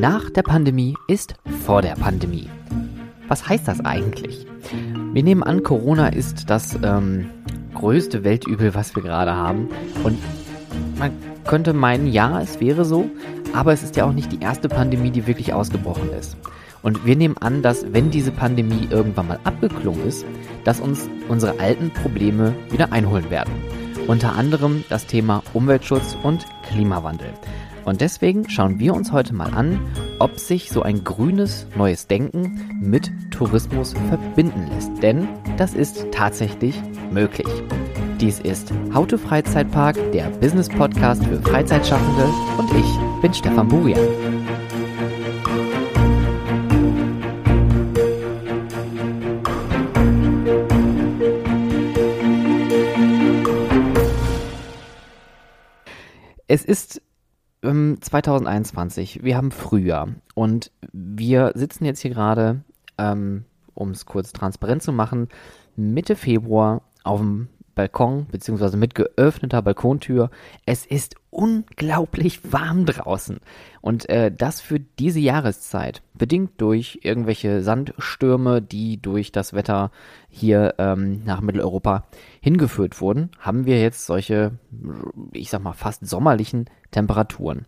Nach der Pandemie ist vor der Pandemie. Was heißt das eigentlich? Wir nehmen an, Corona ist das ähm, größte Weltübel, was wir gerade haben. Und man könnte meinen, ja, es wäre so, aber es ist ja auch nicht die erste Pandemie, die wirklich ausgebrochen ist. Und wir nehmen an, dass wenn diese Pandemie irgendwann mal abgeklungen ist, dass uns unsere alten Probleme wieder einholen werden. Unter anderem das Thema Umweltschutz und Klimawandel. Und deswegen schauen wir uns heute mal an, ob sich so ein grünes neues Denken mit Tourismus verbinden lässt. Denn das ist tatsächlich möglich. Dies ist Haute Freizeitpark, der Business Podcast für Freizeitschaffende und ich bin Stefan Burian. Es ist ähm, 2021, wir haben Frühjahr. Und wir sitzen jetzt hier gerade, ähm, um es kurz transparent zu machen, Mitte Februar auf dem Balkon beziehungsweise mit geöffneter Balkontür. Es ist unglaublich warm draußen. Und äh, das für diese Jahreszeit, bedingt durch irgendwelche Sandstürme, die durch das Wetter hier ähm, nach Mitteleuropa hingeführt wurden, haben wir jetzt solche, ich sag mal, fast sommerlichen Temperaturen.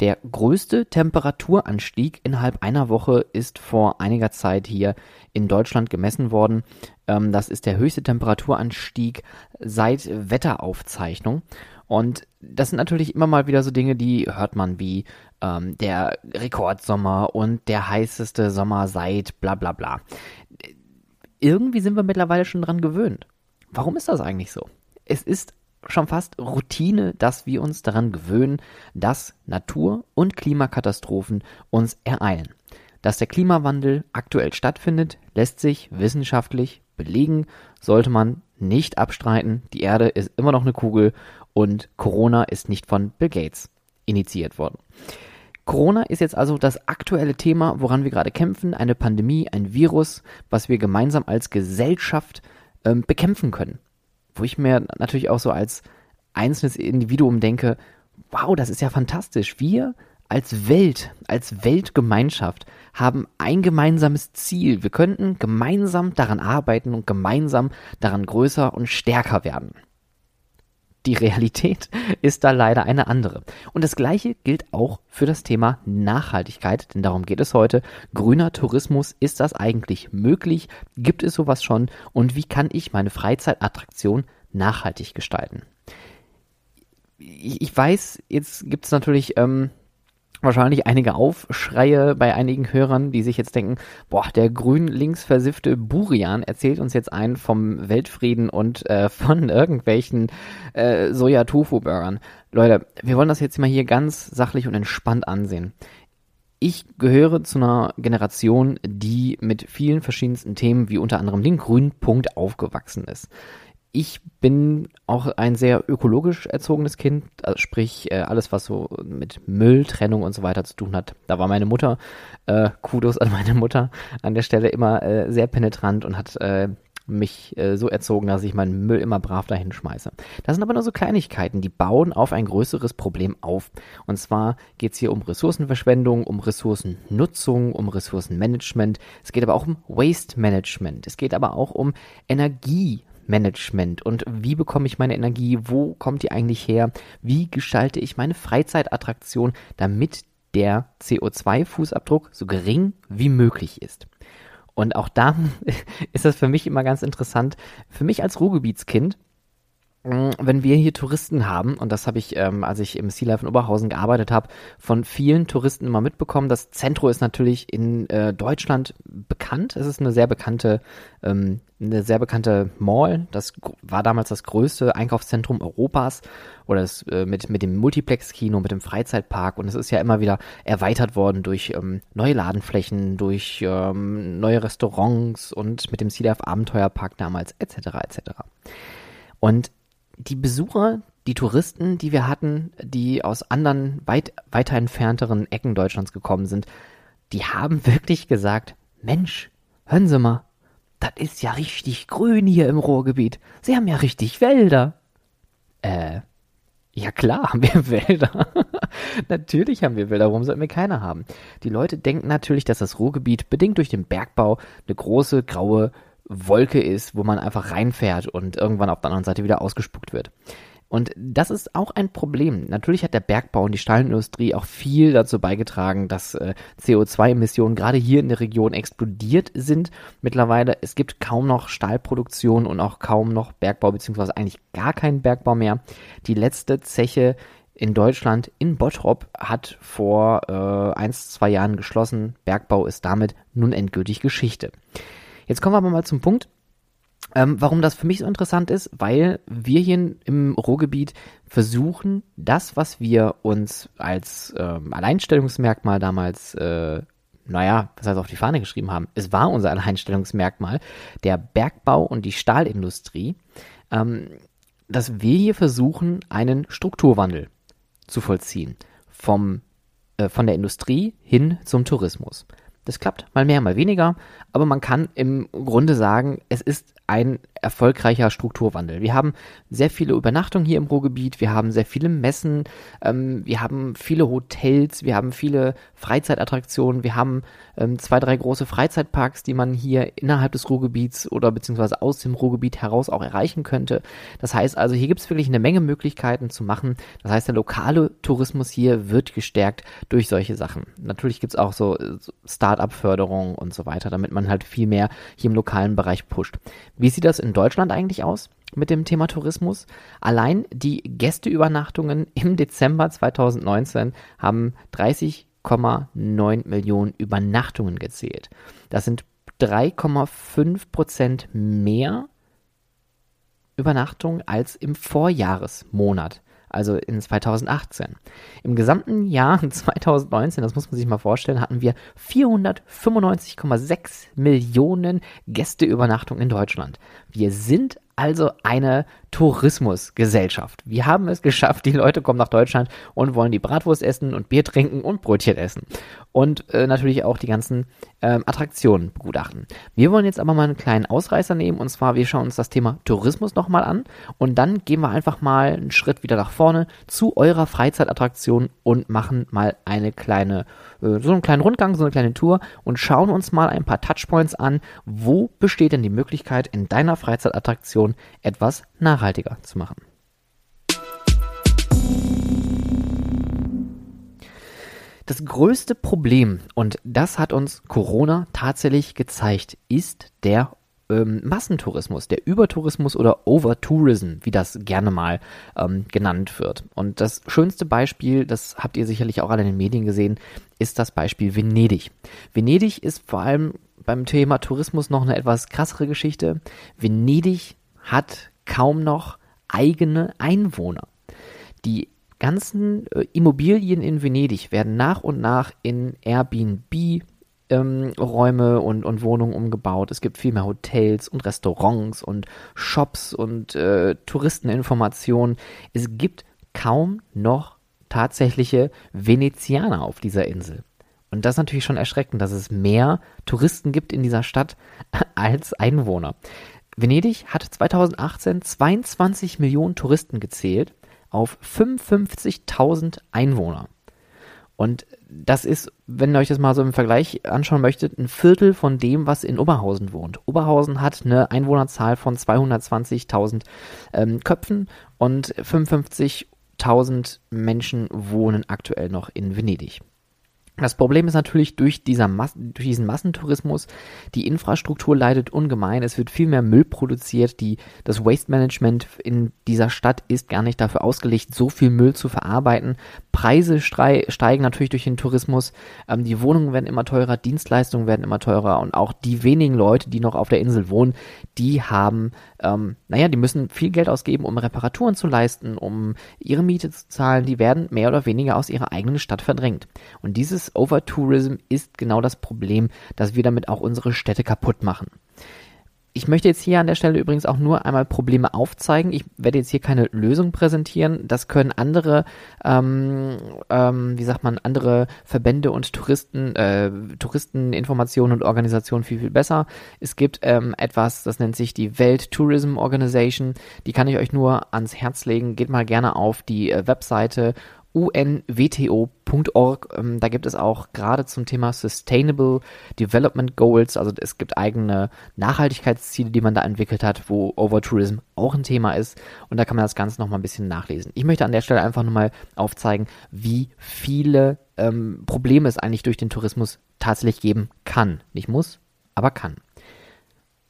Der größte Temperaturanstieg innerhalb einer Woche ist vor einiger Zeit hier in Deutschland gemessen worden. Ähm, das ist der höchste Temperaturanstieg seit Wetteraufzeichnung. Und das sind natürlich immer mal wieder so Dinge, die hört man wie ähm, der Rekordsommer und der heißeste Sommer seit bla bla bla. Irgendwie sind wir mittlerweile schon dran gewöhnt. Warum ist das eigentlich so? Es ist schon fast Routine, dass wir uns daran gewöhnen, dass Natur- und Klimakatastrophen uns ereilen. Dass der Klimawandel aktuell stattfindet, lässt sich wissenschaftlich belegen, sollte man nicht abstreiten. Die Erde ist immer noch eine Kugel und Corona ist nicht von Bill Gates initiiert worden. Corona ist jetzt also das aktuelle Thema, woran wir gerade kämpfen, eine Pandemie, ein Virus, was wir gemeinsam als Gesellschaft ähm, bekämpfen können. Wo ich mir natürlich auch so als einzelnes Individuum denke, wow, das ist ja fantastisch. Wir als Welt, als Weltgemeinschaft haben ein gemeinsames Ziel. Wir könnten gemeinsam daran arbeiten und gemeinsam daran größer und stärker werden. Die Realität ist da leider eine andere. Und das Gleiche gilt auch für das Thema Nachhaltigkeit, denn darum geht es heute. Grüner Tourismus, ist das eigentlich möglich? Gibt es sowas schon? Und wie kann ich meine Freizeitattraktion nachhaltig gestalten? Ich weiß, jetzt gibt es natürlich ähm, wahrscheinlich einige Aufschreie bei einigen Hörern, die sich jetzt denken, boah, der grün links versiffte Burian erzählt uns jetzt ein vom Weltfrieden und äh, von irgendwelchen äh, Soja-Tofu-Burgern. Leute, wir wollen das jetzt mal hier ganz sachlich und entspannt ansehen. Ich gehöre zu einer Generation, die mit vielen verschiedensten Themen wie unter anderem den grünen Punkt aufgewachsen ist ich bin auch ein sehr ökologisch erzogenes Kind, also sprich äh, alles, was so mit Mülltrennung und so weiter zu tun hat. Da war meine Mutter, äh, Kudos an meine Mutter an der Stelle immer äh, sehr penetrant und hat äh, mich äh, so erzogen, dass ich meinen Müll immer brav dahin schmeiße. Das sind aber nur so Kleinigkeiten, die bauen auf ein größeres Problem auf. Und zwar geht es hier um Ressourcenverschwendung, um Ressourcennutzung, um Ressourcenmanagement. Es geht aber auch um Waste Management. Es geht aber auch um Energie Management und wie bekomme ich meine Energie, wo kommt die eigentlich her, wie gestalte ich meine Freizeitattraktion, damit der CO2-Fußabdruck so gering wie möglich ist. Und auch da ist das für mich immer ganz interessant. Für mich als Ruhrgebietskind wenn wir hier Touristen haben, und das habe ich, ähm, als ich im Sea Life in Oberhausen gearbeitet habe, von vielen Touristen immer mitbekommen. Das Zentro ist natürlich in äh, Deutschland bekannt. Es ist eine sehr bekannte, ähm, eine sehr bekannte Mall. Das war damals das größte Einkaufszentrum Europas oder das, äh, mit, mit dem Multiplex-Kino, mit dem Freizeitpark. Und es ist ja immer wieder erweitert worden durch ähm, neue Ladenflächen, durch ähm, neue Restaurants und mit dem Sea Life Abenteuerpark damals, etc. etc. Und die Besucher, die Touristen, die wir hatten, die aus anderen, weit, weiter entfernteren Ecken Deutschlands gekommen sind, die haben wirklich gesagt, Mensch, hören Sie mal, das ist ja richtig grün hier im Ruhrgebiet. Sie haben ja richtig Wälder. Äh, Ja klar, haben wir Wälder. natürlich haben wir Wälder. Warum sollten wir keine haben? Die Leute denken natürlich, dass das Ruhrgebiet bedingt durch den Bergbau eine große graue Wolke ist, wo man einfach reinfährt und irgendwann auf der anderen Seite wieder ausgespuckt wird. Und das ist auch ein Problem. Natürlich hat der Bergbau und die Stahlindustrie auch viel dazu beigetragen, dass äh, CO2-Emissionen gerade hier in der Region explodiert sind. Mittlerweile, es gibt kaum noch Stahlproduktion und auch kaum noch Bergbau, beziehungsweise eigentlich gar keinen Bergbau mehr. Die letzte Zeche in Deutschland in Bottrop hat vor äh, ein, zwei Jahren geschlossen. Bergbau ist damit nun endgültig Geschichte. Jetzt kommen wir aber mal zum Punkt. Ähm, warum das für mich so interessant ist, weil wir hier im Ruhrgebiet versuchen, das, was wir uns als ähm, Alleinstellungsmerkmal damals, äh, naja, was heißt auf die Fahne geschrieben haben, es war unser Alleinstellungsmerkmal, der Bergbau und die Stahlindustrie, ähm, dass wir hier versuchen, einen Strukturwandel zu vollziehen. Vom, äh, von der Industrie hin zum Tourismus. Das klappt. Mal mehr, mal weniger, aber man kann im Grunde sagen, es ist ein erfolgreicher Strukturwandel. Wir haben sehr viele Übernachtungen hier im Ruhrgebiet, wir haben sehr viele Messen, ähm, wir haben viele Hotels, wir haben viele Freizeitattraktionen, wir haben ähm, zwei, drei große Freizeitparks, die man hier innerhalb des Ruhrgebiets oder beziehungsweise aus dem Ruhrgebiet heraus auch erreichen könnte. Das heißt also, hier gibt es wirklich eine Menge Möglichkeiten zu machen. Das heißt, der lokale Tourismus hier wird gestärkt durch solche Sachen. Natürlich gibt es auch so, Start-up-Förderung und so weiter, damit man halt viel mehr hier im lokalen Bereich pusht. Wie sieht das in Deutschland eigentlich aus? mit dem Thema Tourismus. Allein die Gästeübernachtungen im Dezember 2019 haben 30,9 Millionen Übernachtungen gezählt. Das sind 3,5 Prozent mehr Übernachtungen als im Vorjahresmonat also in 2018. Im gesamten Jahr 2019, das muss man sich mal vorstellen, hatten wir 495,6 Millionen Gästeübernachtungen in Deutschland. Wir sind also eine Tourismusgesellschaft. Wir haben es geschafft, die Leute kommen nach Deutschland und wollen die Bratwurst essen und Bier trinken und Brötchen essen. Und äh, natürlich auch die ganzen ähm, Attraktionen begutachten. Wir wollen jetzt aber mal einen kleinen Ausreißer nehmen und zwar wir schauen uns das Thema Tourismus nochmal an und dann gehen wir einfach mal einen Schritt wieder nach vorne zu eurer Freizeitattraktion und machen mal eine kleine, äh, so einen kleinen Rundgang, so eine kleine Tour und schauen uns mal ein paar Touchpoints an. Wo besteht denn die Möglichkeit in deiner Freizeitattraktion etwas nachhaltiger zu machen. Das größte Problem, und das hat uns Corona tatsächlich gezeigt, ist der ähm, Massentourismus, der Übertourismus oder Overtourism, wie das gerne mal ähm, genannt wird. Und das schönste Beispiel, das habt ihr sicherlich auch alle in den Medien gesehen, ist das Beispiel Venedig. Venedig ist vor allem beim Thema Tourismus noch eine etwas krassere Geschichte. Venedig hat kaum noch eigene Einwohner. Die ganzen äh, Immobilien in Venedig werden nach und nach in Airbnb ähm, Räume und, und Wohnungen umgebaut. Es gibt viel mehr Hotels und Restaurants und Shops und äh, Touristeninformationen. Es gibt kaum noch tatsächliche Venezianer auf dieser Insel. Und das ist natürlich schon erschreckend, dass es mehr Touristen gibt in dieser Stadt als Einwohner. Venedig hat 2018 22 Millionen Touristen gezählt auf 55.000 Einwohner. Und das ist, wenn ihr euch das mal so im Vergleich anschauen möchtet, ein Viertel von dem, was in Oberhausen wohnt. Oberhausen hat eine Einwohnerzahl von 220.000 ähm, Köpfen und 55.000 Menschen wohnen aktuell noch in Venedig. Das Problem ist natürlich durch, Mas durch diesen Massentourismus, die Infrastruktur leidet ungemein, es wird viel mehr Müll produziert, die, das Waste Management in dieser Stadt ist gar nicht dafür ausgelegt, so viel Müll zu verarbeiten. Preise steigen natürlich durch den Tourismus, ähm, die Wohnungen werden immer teurer, Dienstleistungen werden immer teurer und auch die wenigen Leute, die noch auf der Insel wohnen, die haben, ähm, naja, die müssen viel Geld ausgeben, um Reparaturen zu leisten, um ihre Miete zu zahlen, die werden mehr oder weniger aus ihrer eigenen Stadt verdrängt. Und dieses Overtourism ist genau das Problem, dass wir damit auch unsere Städte kaputt machen. ich möchte jetzt hier an der Stelle übrigens auch nur einmal Probleme aufzeigen. Ich werde jetzt hier keine Lösung präsentieren. Das können andere, ähm, ähm, wie sagt man, andere Verbände und Touristen, äh, Touristeninformationen und Organisationen viel, viel besser. Es gibt ähm, etwas, das nennt sich die Welt Tourism Organization. Die kann ich euch nur ans Herz legen. Geht mal gerne auf die äh, Webseite unwto.org. Ähm, da gibt es auch gerade zum Thema Sustainable Development Goals, also es gibt eigene Nachhaltigkeitsziele, die man da entwickelt hat, wo Overtourism auch ein Thema ist. Und da kann man das Ganze nochmal ein bisschen nachlesen. Ich möchte an der Stelle einfach nur mal aufzeigen, wie viele ähm, Probleme es eigentlich durch den Tourismus tatsächlich geben kann. Nicht muss, aber kann.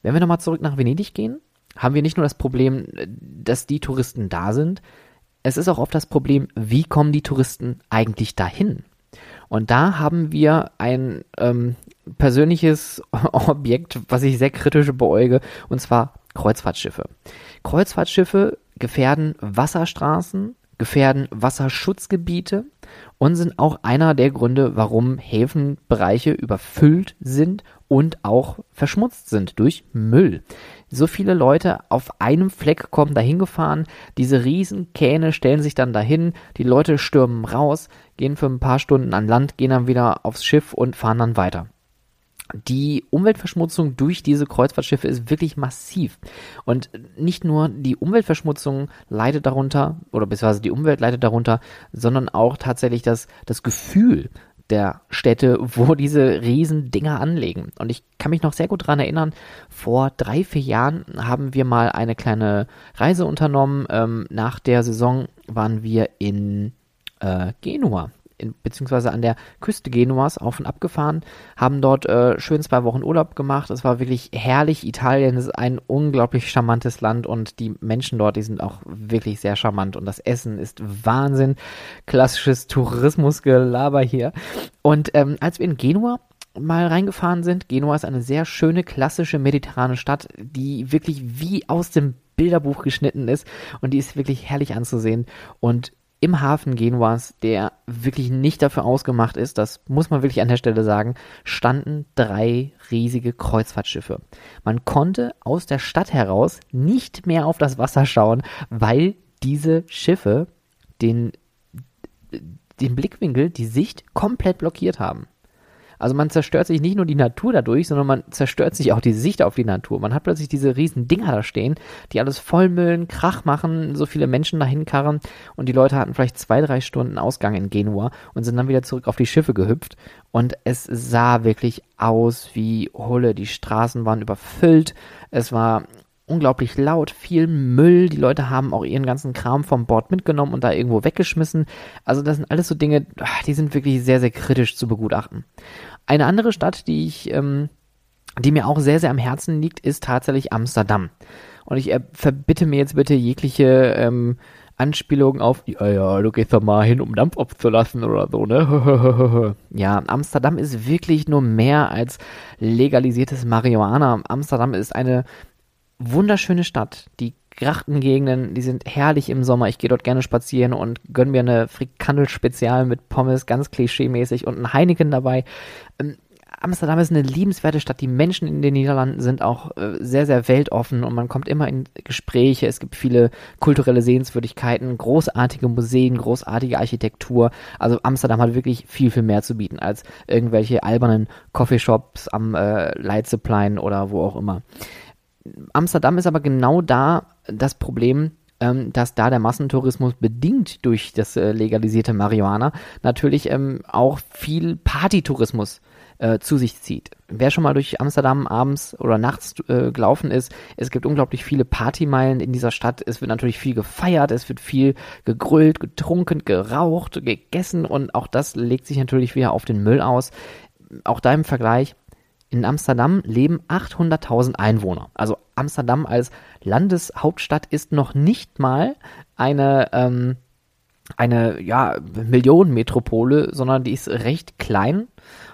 Wenn wir nochmal zurück nach Venedig gehen, haben wir nicht nur das Problem, dass die Touristen da sind, es ist auch oft das Problem, wie kommen die Touristen eigentlich dahin? Und da haben wir ein ähm, persönliches Objekt, was ich sehr kritisch beäuge, und zwar Kreuzfahrtschiffe. Kreuzfahrtschiffe gefährden Wasserstraßen, gefährden Wasserschutzgebiete und sind auch einer der Gründe, warum Häfenbereiche überfüllt sind und auch verschmutzt sind durch Müll so viele Leute auf einem Fleck kommen dahin gefahren, diese riesen Kähne stellen sich dann dahin, die Leute stürmen raus, gehen für ein paar Stunden an Land, gehen dann wieder aufs Schiff und fahren dann weiter. Die Umweltverschmutzung durch diese Kreuzfahrtschiffe ist wirklich massiv. Und nicht nur die Umweltverschmutzung leidet darunter, oder beziehungsweise die Umwelt leidet darunter, sondern auch tatsächlich das, das Gefühl, der Städte, wo diese riesen Dinger anlegen. Und ich kann mich noch sehr gut daran erinnern, vor drei, vier Jahren haben wir mal eine kleine Reise unternommen. Ähm, nach der Saison waren wir in äh, Genua in, beziehungsweise an der Küste Genuas auf und ab gefahren, haben dort äh, schön zwei Wochen Urlaub gemacht. Es war wirklich herrlich. Italien ist ein unglaublich charmantes Land und die Menschen dort, die sind auch wirklich sehr charmant und das Essen ist Wahnsinn. Klassisches Tourismusgelaber hier. Und ähm, als wir in Genua mal reingefahren sind, Genua ist eine sehr schöne, klassische mediterrane Stadt, die wirklich wie aus dem Bilderbuch geschnitten ist und die ist wirklich herrlich anzusehen und im Hafen Genuas, der wirklich nicht dafür ausgemacht ist, das muss man wirklich an der Stelle sagen, standen drei riesige Kreuzfahrtschiffe. Man konnte aus der Stadt heraus nicht mehr auf das Wasser schauen, weil diese Schiffe den, den Blickwinkel, die Sicht komplett blockiert haben. Also man zerstört sich nicht nur die Natur dadurch, sondern man zerstört sich auch die Sicht auf die Natur. Man hat plötzlich diese riesen Dinger da stehen, die alles vollmüllen, Krach machen, so viele Menschen dahin karren und die Leute hatten vielleicht zwei, drei Stunden Ausgang in Genua und sind dann wieder zurück auf die Schiffe gehüpft und es sah wirklich aus wie Hulle. Die Straßen waren überfüllt. Es war unglaublich laut, viel Müll. Die Leute haben auch ihren ganzen Kram vom Bord mitgenommen und da irgendwo weggeschmissen. Also das sind alles so Dinge, die sind wirklich sehr, sehr kritisch zu begutachten. Eine andere Stadt, die ich, ähm, die mir auch sehr, sehr am Herzen liegt, ist tatsächlich Amsterdam. Und ich äh, verbitte mir jetzt bitte jegliche ähm, Anspielung auf, ja, ja, du gehst doch mal hin, um Dampf abzulassen oder so, ne? ja, Amsterdam ist wirklich nur mehr als legalisiertes Marihuana. Amsterdam ist eine wunderschöne Stadt. Die Grachtengegenden, die sind herrlich im Sommer. Ich gehe dort gerne spazieren und gönn mir eine Frikandel-Spezial mit Pommes, ganz klischee-mäßig und ein Heineken dabei. Ähm, Amsterdam ist eine liebenswerte Stadt. Die Menschen in den Niederlanden sind auch äh, sehr, sehr weltoffen und man kommt immer in Gespräche. Es gibt viele kulturelle Sehenswürdigkeiten, großartige Museen, großartige Architektur. Also Amsterdam hat wirklich viel, viel mehr zu bieten als irgendwelche albernen Coffeeshops am äh, Leitzeplein oder wo auch immer. Amsterdam ist aber genau da das Problem, ähm, dass da der Massentourismus bedingt durch das äh, legalisierte Marihuana natürlich ähm, auch viel Partytourismus äh, zu sich zieht. Wer schon mal durch Amsterdam abends oder nachts äh, gelaufen ist, es gibt unglaublich viele Partymeilen in dieser Stadt. Es wird natürlich viel gefeiert, es wird viel gegrüllt, getrunken, geraucht, gegessen und auch das legt sich natürlich wieder auf den Müll aus. Auch da im Vergleich, in Amsterdam leben 800.000 Einwohner. Also Amsterdam als Landeshauptstadt ist noch nicht mal eine, ähm, eine ja, Millionenmetropole, sondern die ist recht klein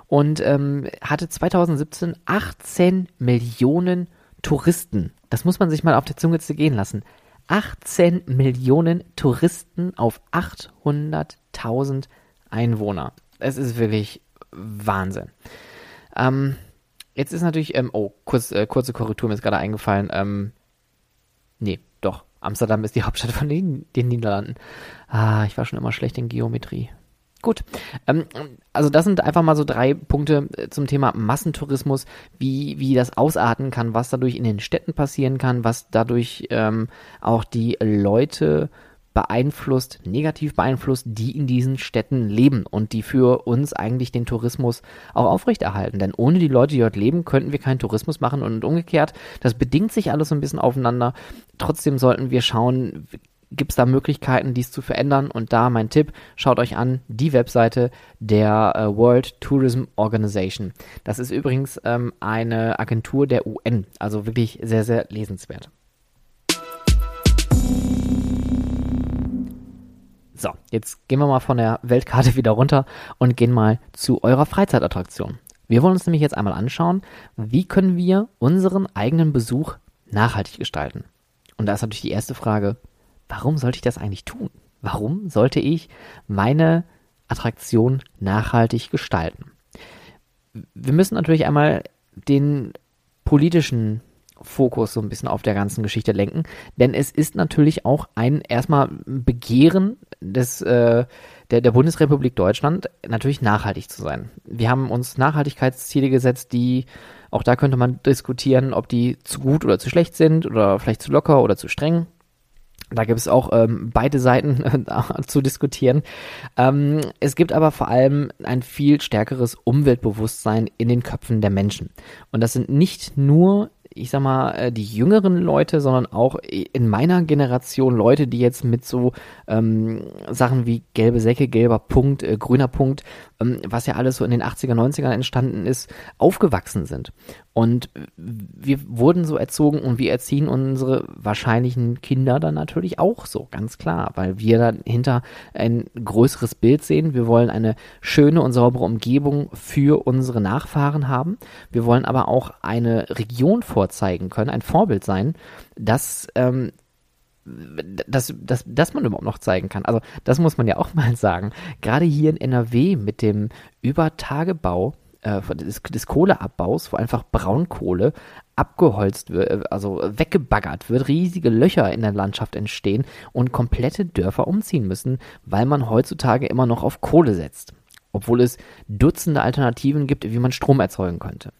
und ähm, hatte 2017 18 Millionen Touristen. Das muss man sich mal auf der Zunge gehen lassen. 18 Millionen Touristen auf 800.000 Einwohner. Es ist wirklich Wahnsinn. Ähm, jetzt ist natürlich, ähm, oh, kurz, äh, kurze Korrektur, mir ist gerade eingefallen. Ähm, nee, doch. Amsterdam ist die Hauptstadt von den, den Niederlanden. Ah, ich war schon immer schlecht in Geometrie. Gut. Ähm, also das sind einfach mal so drei Punkte äh, zum Thema Massentourismus, wie, wie das ausarten kann, was dadurch in den Städten passieren kann, was dadurch ähm, auch die Leute beeinflusst, negativ beeinflusst, die in diesen Städten leben und die für uns eigentlich den Tourismus auch aufrechterhalten. Denn ohne die Leute, die dort leben, könnten wir keinen Tourismus machen und umgekehrt. Das bedingt sich alles so ein bisschen aufeinander. Trotzdem sollten wir schauen, gibt es da Möglichkeiten, dies zu verändern? Und da mein Tipp, schaut euch an die Webseite der äh, World Tourism Organization. Das ist übrigens ähm, eine Agentur der UN, also wirklich sehr, sehr lesenswert. So, jetzt gehen wir mal von der Weltkarte wieder runter und gehen mal zu eurer Freizeitattraktion. Wir wollen uns nämlich jetzt einmal anschauen, wie können wir unseren eigenen Besuch nachhaltig gestalten. Und da ist natürlich die erste Frage, warum sollte ich das eigentlich tun? Warum sollte ich meine Attraktion nachhaltig gestalten? Wir müssen natürlich einmal den politischen Fokus so ein bisschen auf der ganzen Geschichte lenken, denn es ist natürlich auch ein erstmal Begehren des äh, der, der Bundesrepublik Deutschland natürlich nachhaltig zu sein. Wir haben uns Nachhaltigkeitsziele gesetzt, die auch da könnte man diskutieren, ob die zu gut oder zu schlecht sind oder vielleicht zu locker oder zu streng. Da gibt es auch ähm, beide Seiten zu diskutieren. Ähm, es gibt aber vor allem ein viel stärkeres Umweltbewusstsein in den Köpfen der Menschen. Und das sind nicht nur ich sag mal, äh, die jüngeren Leute, sondern auch in meiner Generation Leute, die jetzt mit so ähm, Sachen wie gelbe Säcke, gelber Punkt, äh, grüner Punkt, was ja alles so in den 80er, 90ern entstanden ist, aufgewachsen sind. Und wir wurden so erzogen und wir erziehen unsere wahrscheinlichen Kinder dann natürlich auch so, ganz klar, weil wir dahinter ein größeres Bild sehen. Wir wollen eine schöne und saubere Umgebung für unsere Nachfahren haben. Wir wollen aber auch eine Region vorzeigen können, ein Vorbild sein, das ähm, dass, dass, dass man überhaupt noch zeigen kann. Also das muss man ja auch mal sagen. Gerade hier in NRW mit dem Übertagebau äh, des, des Kohleabbaus, wo einfach Braunkohle abgeholzt wird, äh, also weggebaggert wird, riesige Löcher in der Landschaft entstehen und komplette Dörfer umziehen müssen, weil man heutzutage immer noch auf Kohle setzt. Obwohl es Dutzende Alternativen gibt, wie man Strom erzeugen könnte.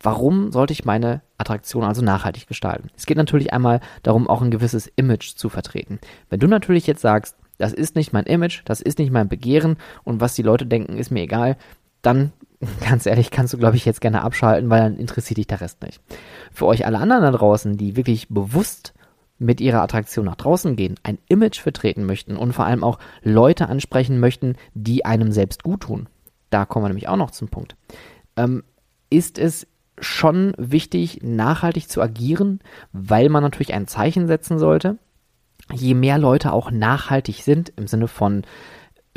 Warum sollte ich meine Attraktion also nachhaltig gestalten? Es geht natürlich einmal darum, auch ein gewisses Image zu vertreten. Wenn du natürlich jetzt sagst, das ist nicht mein Image, das ist nicht mein Begehren und was die Leute denken, ist mir egal, dann ganz ehrlich, kannst du, glaube ich, jetzt gerne abschalten, weil dann interessiert dich der Rest nicht. Für euch alle anderen da draußen, die wirklich bewusst mit ihrer Attraktion nach draußen gehen, ein Image vertreten möchten und vor allem auch Leute ansprechen möchten, die einem selbst gut tun, da kommen wir nämlich auch noch zum Punkt, ähm, ist es schon wichtig, nachhaltig zu agieren, weil man natürlich ein Zeichen setzen sollte. Je mehr Leute auch nachhaltig sind, im Sinne von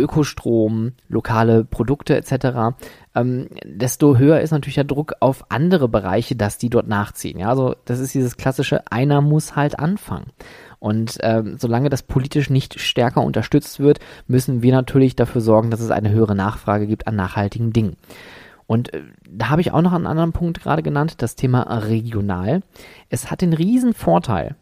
Ökostrom, lokale Produkte etc., ähm, desto höher ist natürlich der Druck auf andere Bereiche, dass die dort nachziehen. Ja, also das ist dieses klassische, einer muss halt anfangen. Und ähm, solange das politisch nicht stärker unterstützt wird, müssen wir natürlich dafür sorgen, dass es eine höhere Nachfrage gibt an nachhaltigen Dingen. Und äh, da habe ich auch noch einen anderen Punkt gerade genannt, das Thema regional. Es hat den riesen Vorteil,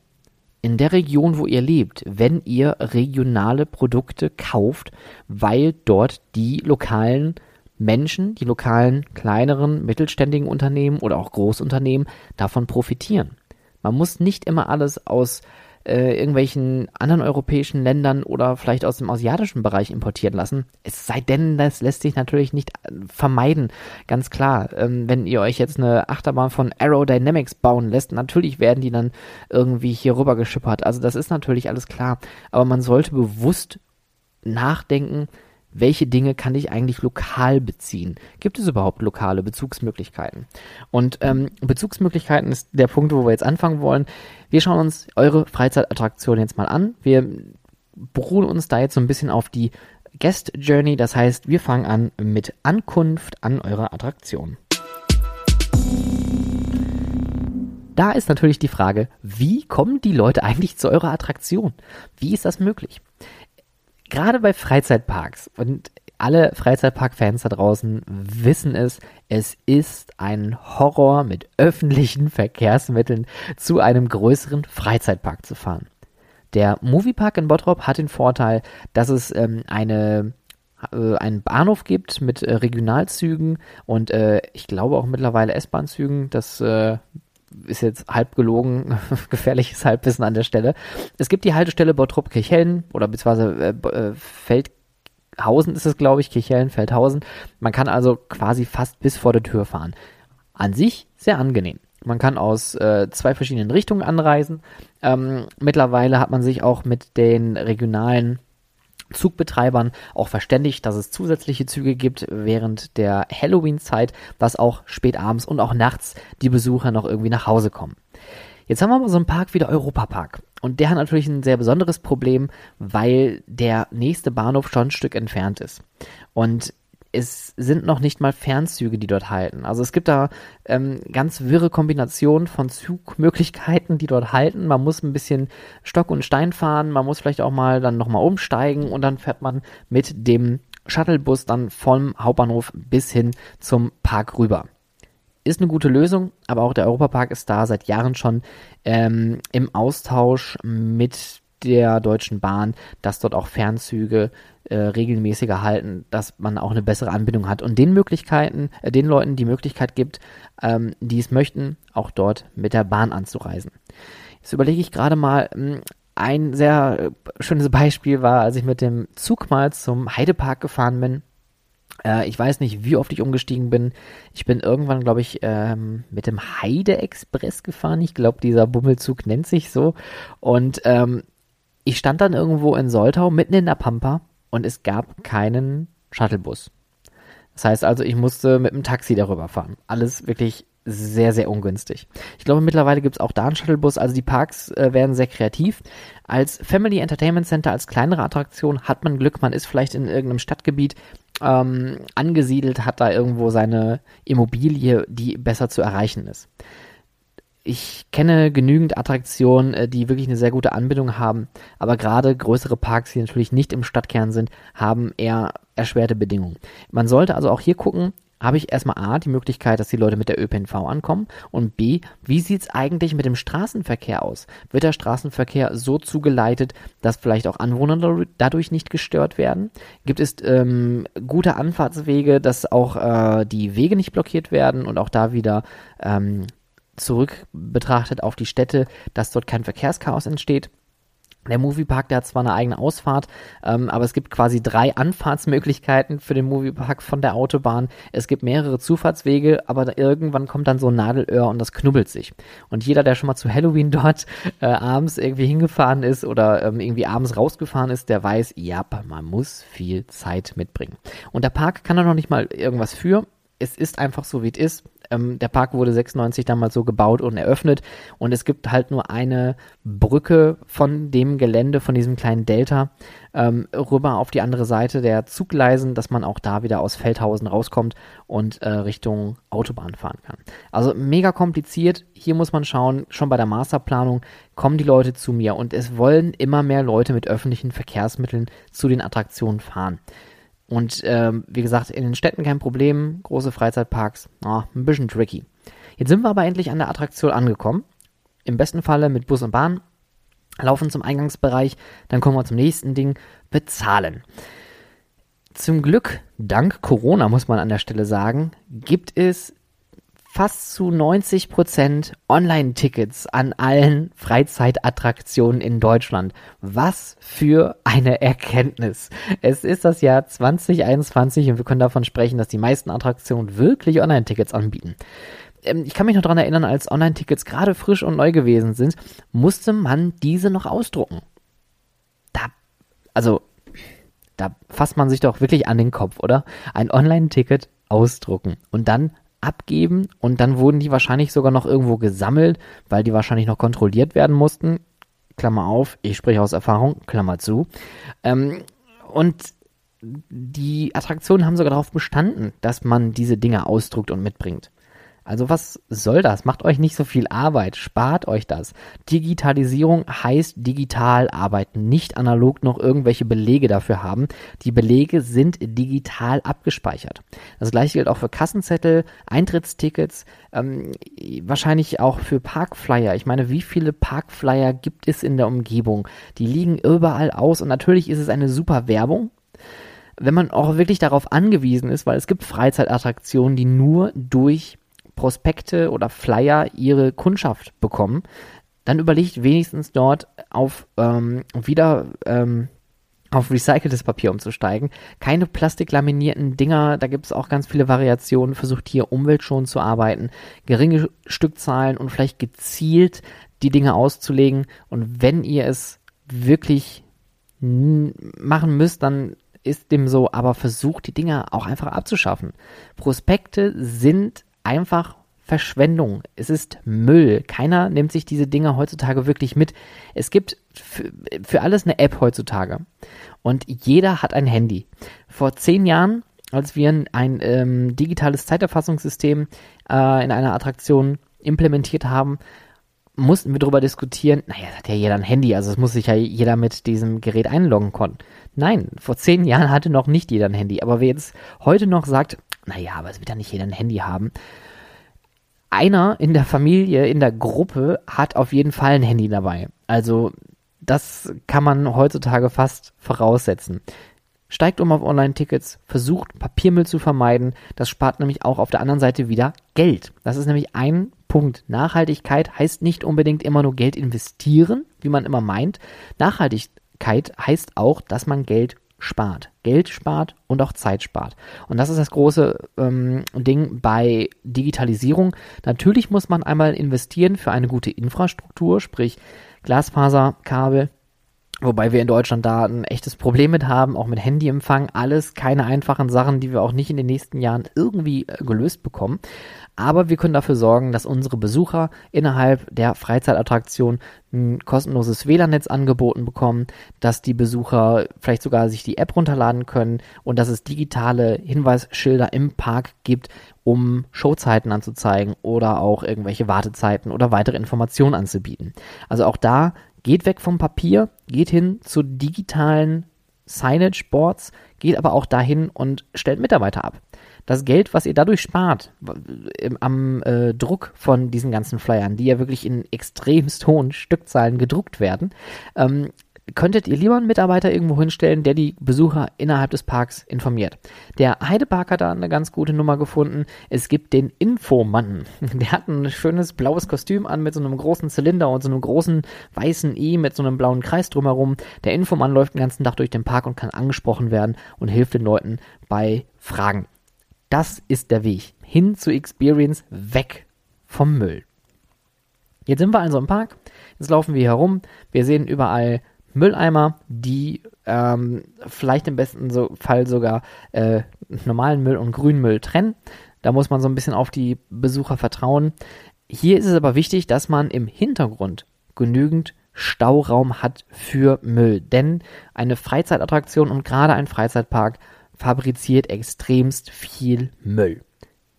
in der Region, wo ihr lebt, wenn ihr regionale Produkte kauft, weil dort die lokalen Menschen, die lokalen kleineren, mittelständigen Unternehmen oder auch Großunternehmen davon profitieren. Man muss nicht immer alles aus äh, irgendwelchen anderen europäischen Ländern oder vielleicht aus dem asiatischen Bereich importieren lassen. Es sei denn, das lässt sich natürlich nicht äh, vermeiden. Ganz klar, ähm, wenn ihr euch jetzt eine Achterbahn von Aerodynamics bauen lässt, natürlich werden die dann irgendwie hier rüber geschippert. Also das ist natürlich alles klar. Aber man sollte bewusst nachdenken, welche Dinge kann ich eigentlich lokal beziehen? Gibt es überhaupt lokale Bezugsmöglichkeiten? Und ähm, Bezugsmöglichkeiten ist der Punkt, wo wir jetzt anfangen wollen. Wir schauen uns eure Freizeitattraktion jetzt mal an. Wir beruhen uns da jetzt so ein bisschen auf die Guest Journey. Das heißt, wir fangen an mit Ankunft an eurer Attraktion. Da ist natürlich die Frage, wie kommen die Leute eigentlich zu eurer Attraktion? Wie ist das möglich? Gerade bei Freizeitparks und alle Freizeitpark-Fans da draußen wissen es, es ist ein Horror mit öffentlichen Verkehrsmitteln zu einem größeren Freizeitpark zu fahren. Der Moviepark in Bottrop hat den Vorteil, dass es ähm, eine äh, einen Bahnhof gibt mit äh, Regionalzügen und äh, ich glaube auch mittlerweile S-Bahn-Zügen. Das äh, ist jetzt halb gelogen, gefährliches Halbwissen an der Stelle. Es gibt die Haltestelle Bottrop-Kirchhellen oder beziehungsweise äh, äh, Feldhausen ist es, glaube ich, Kirchhellen, Feldhausen. Man kann also quasi fast bis vor der Tür fahren. An sich sehr angenehm. Man kann aus äh, zwei verschiedenen Richtungen anreisen. Ähm, mittlerweile hat man sich auch mit den regionalen Zugbetreibern auch verständigt, dass es zusätzliche Züge gibt während der Halloween-Zeit, was auch spät abends und auch nachts die Besucher noch irgendwie nach Hause kommen. Jetzt haben wir aber so einen Park wie der Europapark. Und der hat natürlich ein sehr besonderes Problem, weil der nächste Bahnhof schon ein Stück entfernt ist. Und es sind noch nicht mal Fernzüge, die dort halten. Also es gibt da ähm, ganz wirre Kombinationen von Zugmöglichkeiten, die dort halten. Man muss ein bisschen Stock und Stein fahren, man muss vielleicht auch mal dann nochmal umsteigen und dann fährt man mit dem Shuttlebus dann vom Hauptbahnhof bis hin zum Park rüber. Ist eine gute Lösung, aber auch der Europapark ist da seit Jahren schon ähm, im Austausch mit der Deutschen Bahn, dass dort auch Fernzüge äh, regelmäßiger halten, dass man auch eine bessere Anbindung hat und den Möglichkeiten, äh, den Leuten die Möglichkeit gibt, ähm, die es möchten, auch dort mit der Bahn anzureisen. Jetzt überlege ich gerade mal, hm, ein sehr äh, schönes Beispiel war, als ich mit dem Zug mal zum Heidepark gefahren bin. Äh, ich weiß nicht, wie oft ich umgestiegen bin. Ich bin irgendwann, glaube ich, ähm, mit dem Heide Express gefahren. Ich glaube, dieser Bummelzug nennt sich so. Und ähm, ich stand dann irgendwo in Soltau, mitten in der Pampa, und es gab keinen Shuttlebus. Das heißt also, ich musste mit dem Taxi darüber fahren. Alles wirklich sehr, sehr ungünstig. Ich glaube, mittlerweile gibt es auch da einen Shuttlebus. Also die Parks äh, werden sehr kreativ. Als Family Entertainment Center, als kleinere Attraktion hat man Glück, man ist vielleicht in irgendeinem Stadtgebiet ähm, angesiedelt, hat da irgendwo seine Immobilie, die besser zu erreichen ist ich kenne genügend Attraktionen, äh, die wirklich eine sehr gute Anbindung haben, aber gerade größere Parks, die natürlich nicht im Stadtkern sind, haben eher erschwerte Bedingungen. Man sollte also auch hier gucken, habe ich erstmal A, die Möglichkeit, dass die Leute mit der ÖPNV ankommen und B, wie sieht es eigentlich mit dem Straßenverkehr aus? Wird der Straßenverkehr so zugeleitet, dass vielleicht auch Anwohner dadurch nicht gestört werden? Gibt es ähm, gute Anfahrtswege, dass auch äh, die Wege nicht blockiert werden und auch da wieder ähm, zurück betrachtet auf die Städte, dass dort kein Verkehrschaos entsteht. Der Moviepark, der hat zwar eine eigene Ausfahrt, ähm, aber es gibt quasi drei Anfahrtsmöglichkeiten für den Moviepark von der Autobahn. Es gibt mehrere Zufahrtswege, aber irgendwann kommt dann so ein Nadelöhr und das knubbelt sich. Und jeder, der schon mal zu Halloween dort äh, abends irgendwie hingefahren ist oder ähm, irgendwie abends rausgefahren ist, der weiß, ja, man muss viel Zeit mitbringen. Und der Park kann da noch nicht mal irgendwas für. Es ist einfach so, wie es ist. Ähm, der Park wurde 96 damals so gebaut und eröffnet und es gibt halt nur eine Brücke von dem Gelände, von diesem kleinen Delta, ähm, rüber auf die andere Seite der Zugleisen, dass man auch da wieder aus Feldhausen rauskommt und äh, Richtung Autobahn fahren kann. Also mega kompliziert. Hier muss man schauen, schon bei der Masterplanung kommen die Leute zu mir und es wollen immer mehr Leute mit öffentlichen Verkehrsmitteln zu den Attraktionen fahren. Und ähm, wie gesagt, in den Städten kein Problem, große Freizeitparks, oh, ein bisschen tricky. Jetzt sind wir aber endlich an der Attraktion angekommen. Im besten Falle mit Bus und Bahn, laufen zum Eingangsbereich, dann kommen wir zum nächsten Ding, bezahlen. Zum Glück, dank Corona muss man an der Stelle sagen, gibt es fast zu 90% Online-Tickets an allen Freizeitattraktionen in Deutschland. Was für eine Erkenntnis. Es ist das Jahr 2021 und wir können davon sprechen, dass die meisten Attraktionen wirklich Online-Tickets anbieten. Ähm, ich kann mich noch daran erinnern, als Online-Tickets gerade frisch und neu gewesen sind, musste man diese noch ausdrucken. Da, also, da fasst man sich doch wirklich an den Kopf, oder? Ein Online-Ticket ausdrucken und dann abgeben und dann wurden die wahrscheinlich sogar noch irgendwo gesammelt, weil die wahrscheinlich noch kontrolliert werden mussten. Klammer auf, ich spreche aus Erfahrung, Klammer zu. Ähm, und die Attraktionen haben sogar darauf bestanden, dass man diese Dinge ausdruckt und mitbringt. Also was soll das? Macht euch nicht so viel Arbeit, spart euch das. Digitalisierung heißt digital arbeiten, nicht analog noch irgendwelche Belege dafür haben. Die Belege sind digital abgespeichert. Das gleiche gilt auch für Kassenzettel, Eintrittstickets, ähm, wahrscheinlich auch für Parkflyer. Ich meine, wie viele Parkflyer gibt es in der Umgebung? Die liegen überall aus und natürlich ist es eine super Werbung, wenn man auch wirklich darauf angewiesen ist, weil es gibt Freizeitattraktionen, die nur durch Prospekte oder Flyer ihre Kundschaft bekommen, dann überlegt wenigstens dort auf ähm, wieder ähm, auf recyceltes Papier umzusteigen. Keine plastiklaminierten Dinger, da gibt es auch ganz viele Variationen. Versucht hier umweltschonend zu arbeiten, geringe Stückzahlen und vielleicht gezielt die Dinge auszulegen. Und wenn ihr es wirklich machen müsst, dann ist dem so, aber versucht die Dinger auch einfach abzuschaffen. Prospekte sind einfach Verschwendung. Es ist Müll. Keiner nimmt sich diese Dinge heutzutage wirklich mit. Es gibt für, alles eine App heutzutage. Und jeder hat ein Handy. Vor zehn Jahren, als wir ein ähm, digitales Zeiterfassungssystem äh, in einer Attraktion implementiert haben, mussten wir darüber diskutieren, naja, hat ja jeder ein Handy, also es muss sich ja jeder mit diesem Gerät einloggen können. Nein, vor zehn Jahren hatte noch nicht jeder ein Handy. Aber wer jetzt heute noch sagt, naja, aber es wird ja nicht jeder ein Handy haben. Einer in der Familie, in der Gruppe hat auf jeden Fall ein Handy dabei. Also das kann man heutzutage fast voraussetzen. Steigt um auf Online-Tickets, versucht Papiermüll zu vermeiden. Das spart nämlich auch auf der anderen Seite wieder Geld. Das ist nämlich ein Punkt. Nachhaltigkeit heißt nicht unbedingt immer nur Geld investieren, wie man immer meint. Nachhaltigkeit heißt auch, dass man Geld spart. Geld spart und auch Zeit spart. Und das ist das große ähm, Ding bei Digitalisierung. Natürlich muss man einmal investieren für eine gute Infrastruktur, sprich Glasfaserkabel, Wobei wir in Deutschland da ein echtes Problem mit haben, auch mit Handyempfang. Alles keine einfachen Sachen, die wir auch nicht in den nächsten Jahren irgendwie äh, gelöst bekommen. Aber wir können dafür sorgen, dass unsere Besucher innerhalb der Freizeitattraktion ein kostenloses WLAN-Netz angeboten bekommen, dass die Besucher vielleicht sogar sich die App runterladen können und dass es digitale Hinweisschilder im Park gibt, um Showzeiten anzuzeigen oder auch irgendwelche Wartezeiten oder weitere Informationen anzubieten. Also auch da Geht weg vom Papier, geht hin zu digitalen Signage-Boards, geht aber auch dahin und stellt Mitarbeiter ab. Das Geld, was ihr dadurch spart, am äh, Druck von diesen ganzen Flyern, die ja wirklich in extremst hohen Stückzahlen gedruckt werden, ähm, könntet ihr lieber einen Mitarbeiter irgendwo hinstellen, der die Besucher innerhalb des Parks informiert. Der Heidepark hat da eine ganz gute Nummer gefunden. Es gibt den Infomann. Der hat ein schönes blaues Kostüm an mit so einem großen Zylinder und so einem großen weißen I mit so einem blauen Kreis drumherum. Der Infomann läuft den ganzen Tag durch den Park und kann angesprochen werden und hilft den Leuten bei Fragen. Das ist der Weg hin zu Experience, weg vom Müll. Jetzt sind wir also im Park. Jetzt laufen wir herum. Wir sehen überall Mülleimer, die ähm, vielleicht im besten so Fall sogar äh, normalen Müll und Grünmüll trennen. Da muss man so ein bisschen auf die Besucher vertrauen. Hier ist es aber wichtig, dass man im Hintergrund genügend Stauraum hat für Müll. Denn eine Freizeitattraktion und gerade ein Freizeitpark fabriziert extremst viel Müll.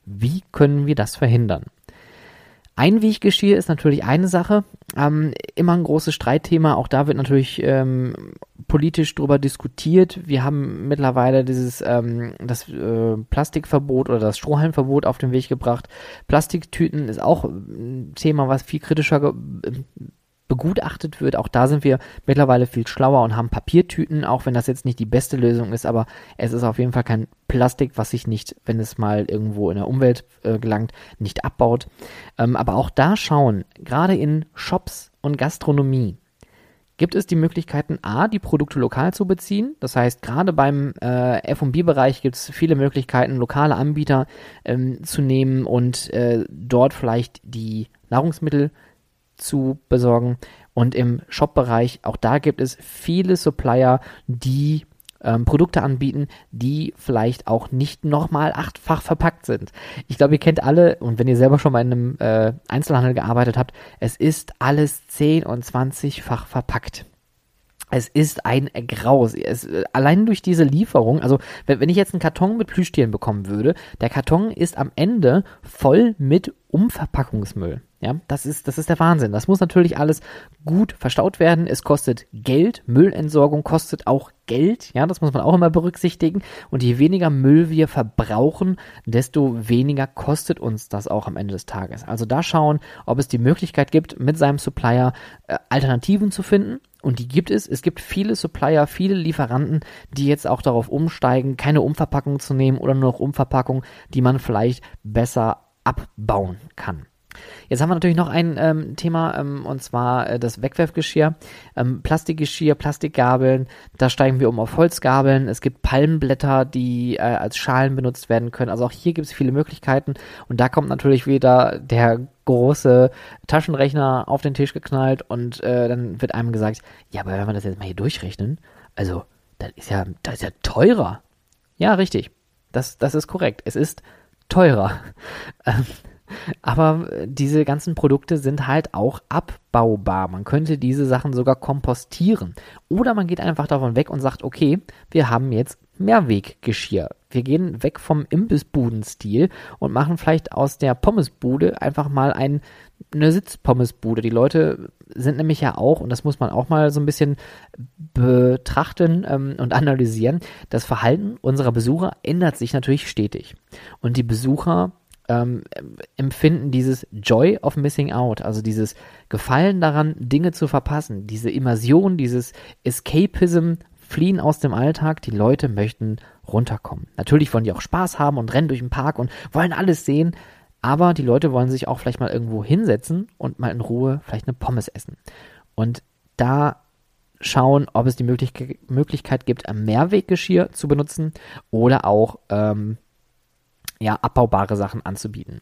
Wie können wir das verhindern? Einweggeschirr ist natürlich eine Sache, ähm, immer ein großes Streitthema. Auch da wird natürlich ähm, politisch drüber diskutiert. Wir haben mittlerweile dieses ähm, das äh, Plastikverbot oder das Strohhalmverbot auf den Weg gebracht. Plastiktüten ist auch ein Thema, was viel kritischer begutachtet wird. Auch da sind wir mittlerweile viel schlauer und haben Papiertüten, auch wenn das jetzt nicht die beste Lösung ist, aber es ist auf jeden Fall kein Plastik, was sich nicht, wenn es mal irgendwo in der Umwelt äh, gelangt, nicht abbaut. Ähm, aber auch da schauen, gerade in Shops und Gastronomie, gibt es die Möglichkeiten, A, die Produkte lokal zu beziehen. Das heißt, gerade beim äh, F&B-Bereich gibt es viele Möglichkeiten, lokale Anbieter ähm, zu nehmen und äh, dort vielleicht die Nahrungsmittel zu besorgen. Und im Shop-Bereich, auch da gibt es viele Supplier, die ähm, Produkte anbieten, die vielleicht auch nicht nochmal achtfach verpackt sind. Ich glaube, ihr kennt alle, und wenn ihr selber schon mal in einem äh, Einzelhandel gearbeitet habt, es ist alles 10 und 20-fach verpackt. Es ist ein Graus. Es, allein durch diese Lieferung, also wenn, wenn ich jetzt einen Karton mit Plüschtieren bekommen würde, der Karton ist am Ende voll mit Umverpackungsmüll. Ja, das ist, das ist der Wahnsinn. Das muss natürlich alles gut verstaut werden. Es kostet Geld. Müllentsorgung kostet auch Geld. Ja, das muss man auch immer berücksichtigen. Und je weniger Müll wir verbrauchen, desto weniger kostet uns das auch am Ende des Tages. Also da schauen, ob es die Möglichkeit gibt, mit seinem Supplier äh, Alternativen zu finden. Und die gibt es. Es gibt viele Supplier, viele Lieferanten, die jetzt auch darauf umsteigen, keine Umverpackung zu nehmen oder nur noch Umverpackung, die man vielleicht besser abbauen kann. Jetzt haben wir natürlich noch ein ähm, Thema ähm, und zwar äh, das Wegwerfgeschirr. Ähm, Plastikgeschirr, Plastikgabeln, da steigen wir um auf Holzgabeln. Es gibt Palmenblätter, die äh, als Schalen benutzt werden können. Also auch hier gibt es viele Möglichkeiten und da kommt natürlich wieder der große Taschenrechner auf den Tisch geknallt und äh, dann wird einem gesagt, ja, aber wenn wir das jetzt mal hier durchrechnen, also das ist ja, das ist ja teurer. Ja, richtig. Das, das ist korrekt. Es ist teurer. Aber diese ganzen Produkte sind halt auch abbaubar. Man könnte diese Sachen sogar kompostieren. Oder man geht einfach davon weg und sagt, okay, wir haben jetzt Mehrweggeschirr. Wir gehen weg vom Imbissbudenstil und machen vielleicht aus der Pommesbude einfach mal ein, eine Sitzpommesbude. Die Leute sind nämlich ja auch, und das muss man auch mal so ein bisschen betrachten ähm, und analysieren, das Verhalten unserer Besucher ändert sich natürlich stetig. Und die Besucher ähm, empfinden dieses Joy of Missing Out, also dieses Gefallen daran, Dinge zu verpassen, diese Immersion, dieses Escapism, Fliehen aus dem Alltag. Die Leute möchten runterkommen. Natürlich wollen die auch Spaß haben und rennen durch den Park und wollen alles sehen, aber die Leute wollen sich auch vielleicht mal irgendwo hinsetzen und mal in Ruhe vielleicht eine Pommes essen. Und da schauen, ob es die Möglichkeit gibt, ein Mehrweggeschirr zu benutzen oder auch ähm, ja, abbaubare Sachen anzubieten.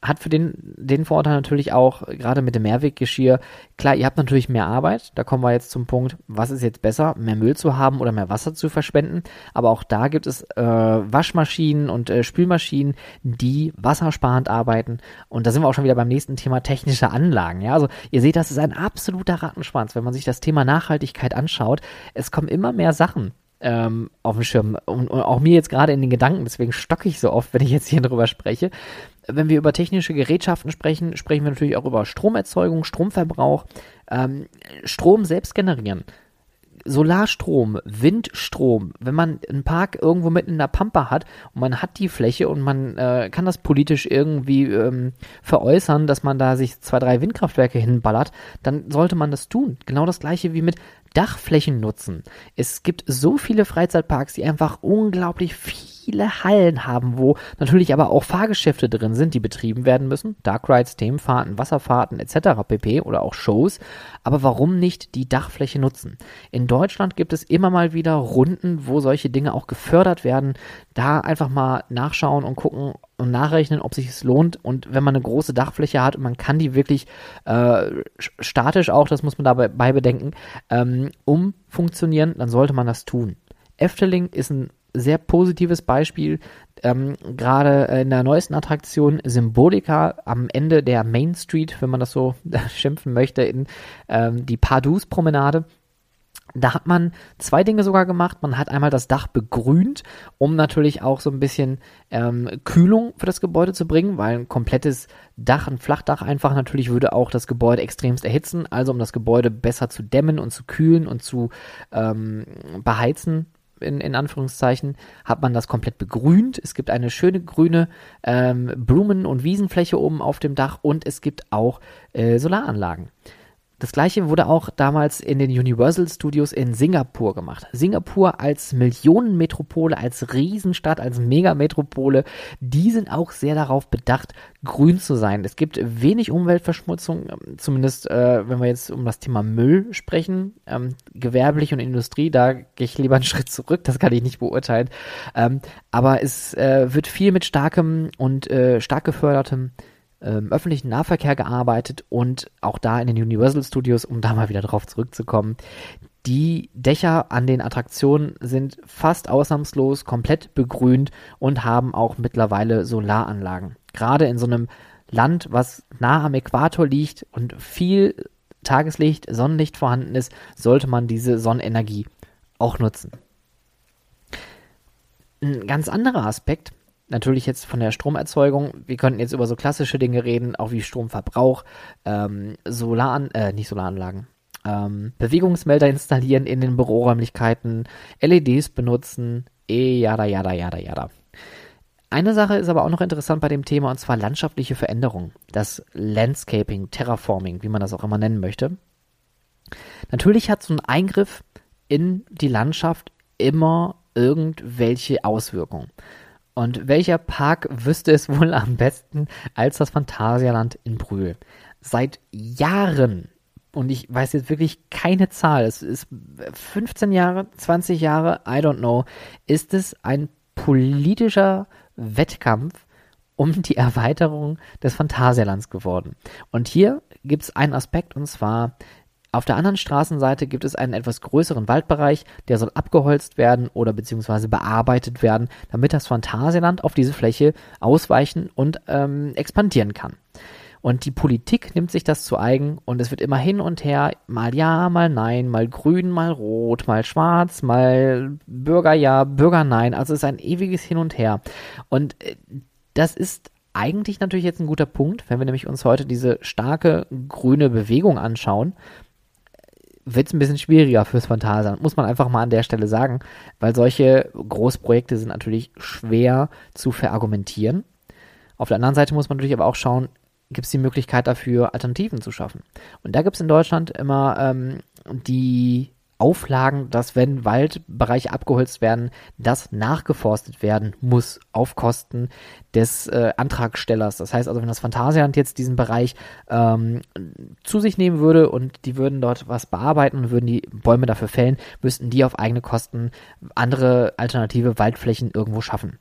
Hat für den, den Vorteil natürlich auch, gerade mit dem Mehrweggeschirr, klar, ihr habt natürlich mehr Arbeit. Da kommen wir jetzt zum Punkt, was ist jetzt besser, mehr Müll zu haben oder mehr Wasser zu verschwenden. Aber auch da gibt es äh, Waschmaschinen und äh, Spülmaschinen, die wassersparend arbeiten. Und da sind wir auch schon wieder beim nächsten Thema technische Anlagen. Ja, also ihr seht, das ist ein absoluter Rattenschwanz, wenn man sich das Thema Nachhaltigkeit anschaut. Es kommen immer mehr Sachen ähm, auf dem Schirm. Und, und auch mir jetzt gerade in den Gedanken, deswegen stocke ich so oft, wenn ich jetzt hier drüber spreche. Wenn wir über technische Gerätschaften sprechen, sprechen wir natürlich auch über Stromerzeugung, Stromverbrauch, ähm, Strom selbst generieren. Solarstrom, Windstrom, wenn man einen Park irgendwo mitten in der Pampa hat und man hat die Fläche und man äh, kann das politisch irgendwie ähm, veräußern, dass man da sich zwei, drei Windkraftwerke hinballert, dann sollte man das tun. Genau das gleiche wie mit Dachflächen nutzen. Es gibt so viele Freizeitparks, die einfach unglaublich viele Hallen haben, wo natürlich aber auch Fahrgeschäfte drin sind, die betrieben werden müssen. Dark Rides, Themenfahrten, Wasserfahrten etc. pp. oder auch Shows. Aber warum nicht die Dachfläche nutzen? In Deutschland gibt es immer mal wieder Runden, wo solche Dinge auch gefördert werden. Da einfach mal nachschauen und gucken, und nachrechnen, ob sich es lohnt. Und wenn man eine große Dachfläche hat und man kann die wirklich äh, statisch auch, das muss man dabei bedenken, ähm, umfunktionieren, dann sollte man das tun. Efteling ist ein sehr positives Beispiel. Ähm, Gerade in der neuesten Attraktion Symbolika am Ende der Main Street, wenn man das so schimpfen möchte, in ähm, die Pardus-Promenade da hat man zwei Dinge sogar gemacht. Man hat einmal das Dach begrünt, um natürlich auch so ein bisschen ähm, Kühlung für das Gebäude zu bringen, weil ein komplettes Dach, ein Flachdach einfach natürlich würde auch das Gebäude extremst erhitzen. Also um das Gebäude besser zu dämmen und zu kühlen und zu ähm, beheizen, in, in Anführungszeichen, hat man das komplett begrünt. Es gibt eine schöne grüne ähm, Blumen- und Wiesenfläche oben auf dem Dach und es gibt auch äh, Solaranlagen. Das gleiche wurde auch damals in den Universal Studios in Singapur gemacht. Singapur als Millionenmetropole, als Riesenstadt, als Megametropole, die sind auch sehr darauf bedacht, grün zu sein. Es gibt wenig Umweltverschmutzung, zumindest äh, wenn wir jetzt um das Thema Müll sprechen. Ähm, gewerblich und Industrie, da gehe ich lieber einen Schritt zurück, das kann ich nicht beurteilen. Ähm, aber es äh, wird viel mit starkem und äh, stark gefördertem ähm, öffentlichen Nahverkehr gearbeitet und auch da in den Universal Studios, um da mal wieder drauf zurückzukommen, die Dächer an den Attraktionen sind fast ausnahmslos komplett begrünt und haben auch mittlerweile Solaranlagen. Gerade in so einem Land, was nah am Äquator liegt und viel Tageslicht, Sonnenlicht vorhanden ist, sollte man diese Sonnenenergie auch nutzen. Ein ganz anderer Aspekt natürlich jetzt von der Stromerzeugung. Wir könnten jetzt über so klassische Dinge reden, auch wie Stromverbrauch, ähm, Solar, äh, nicht Solaranlagen, ähm, Bewegungsmelder installieren in den Büroräumlichkeiten, LEDs benutzen, eh, jada, jada, jada, jada. Eine Sache ist aber auch noch interessant bei dem Thema, und zwar landschaftliche Veränderung. Das Landscaping, Terraforming, wie man das auch immer nennen möchte. Natürlich hat so ein Eingriff in die Landschaft immer irgendwelche Auswirkungen. Und welcher Park wüsste es wohl am besten als das Phantasialand in Brühl? Seit Jahren, und ich weiß jetzt wirklich keine Zahl, es ist 15 Jahre, 20 Jahre, I don't know, ist es ein politischer Wettkampf um die Erweiterung des Phantasialands geworden. Und hier gibt es einen Aspekt, und zwar auf der anderen Straßenseite gibt es einen etwas größeren Waldbereich, der soll abgeholzt werden oder beziehungsweise bearbeitet werden, damit das Phantasialand auf diese Fläche ausweichen und ähm, expandieren kann. Und die Politik nimmt sich das zu eigen und es wird immer hin und her, mal ja, mal nein, mal grün, mal rot, mal schwarz, mal Bürger ja, Bürger nein. Also es ist ein ewiges Hin und Her. Und äh, das ist eigentlich natürlich jetzt ein guter Punkt, wenn wir nämlich uns heute diese starke grüne Bewegung anschauen wird es ein bisschen schwieriger fürs Phantasialand, muss man einfach mal an der Stelle sagen, weil solche Großprojekte sind natürlich schwer zu verargumentieren. Auf der anderen Seite muss man natürlich aber auch schauen, gibt es die Möglichkeit dafür, Alternativen zu schaffen. Und da gibt es in Deutschland immer ähm, die Auflagen, dass wenn Waldbereiche abgeholzt werden, das nachgeforstet werden muss auf Kosten des äh, Antragstellers. Das heißt also, wenn das Phantasialand jetzt diesen Bereich ähm, zu sich nehmen würde und die würden dort was bearbeiten und würden die Bäume dafür fällen, müssten die auf eigene Kosten andere alternative Waldflächen irgendwo schaffen.